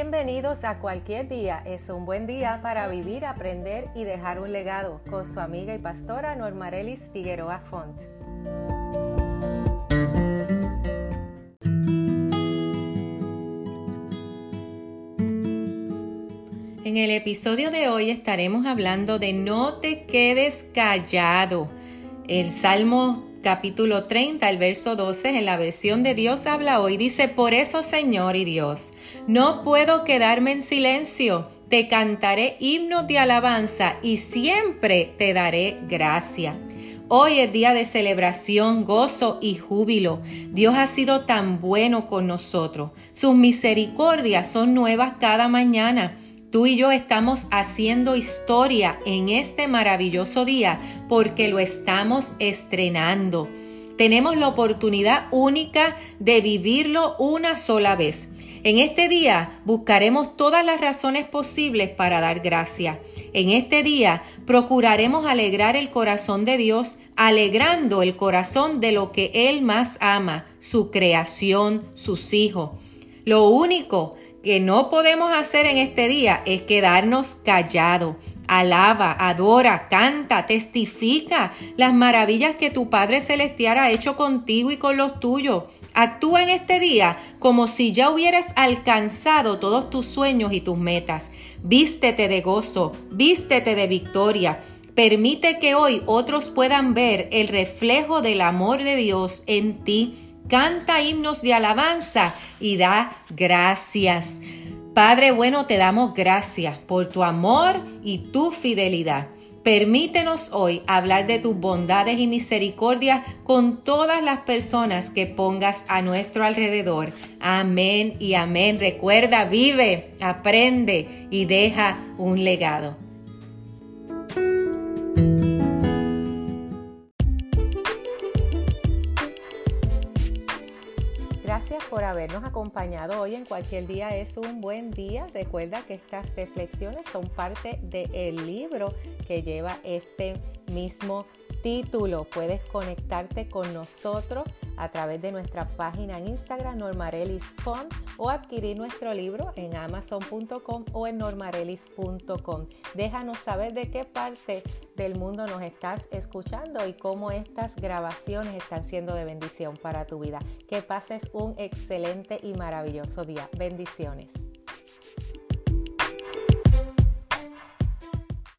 Bienvenidos a cualquier día. Es un buen día para vivir, aprender y dejar un legado con su amiga y pastora Normarelis Figueroa Font. En el episodio de hoy estaremos hablando de no te quedes callado. El Salmo capítulo 30, el verso 12, en la versión de Dios habla hoy, dice, por eso Señor y Dios, no puedo quedarme en silencio, te cantaré himnos de alabanza y siempre te daré gracia. Hoy es día de celebración, gozo y júbilo. Dios ha sido tan bueno con nosotros. Sus misericordias son nuevas cada mañana. Tú y yo estamos haciendo historia en este maravilloso día porque lo estamos estrenando. Tenemos la oportunidad única de vivirlo una sola vez. En este día buscaremos todas las razones posibles para dar gracia. En este día procuraremos alegrar el corazón de Dios, alegrando el corazón de lo que Él más ama, su creación, sus hijos. Lo único que no podemos hacer en este día es quedarnos callados. Alaba, adora, canta, testifica las maravillas que tu Padre Celestial ha hecho contigo y con los tuyos. Actúa en este día como si ya hubieras alcanzado todos tus sueños y tus metas. Vístete de gozo, vístete de victoria. Permite que hoy otros puedan ver el reflejo del amor de Dios en ti canta himnos de alabanza y da gracias. Padre bueno, te damos gracias por tu amor y tu fidelidad. Permítenos hoy hablar de tus bondades y misericordia con todas las personas que pongas a nuestro alrededor. Amén y amén. Recuerda, vive, aprende y deja un legado. Gracias por habernos acompañado hoy en cualquier día es un buen día. Recuerda que estas reflexiones son parte del libro que lleva este mismo título. Puedes conectarte con nosotros a través de nuestra página en Instagram Normarelis Font o adquirir nuestro libro en amazon.com o en normarelis.com. Déjanos saber de qué parte del mundo nos estás escuchando y cómo estas grabaciones están siendo de bendición para tu vida. Que pases un excelente y maravilloso día. Bendiciones.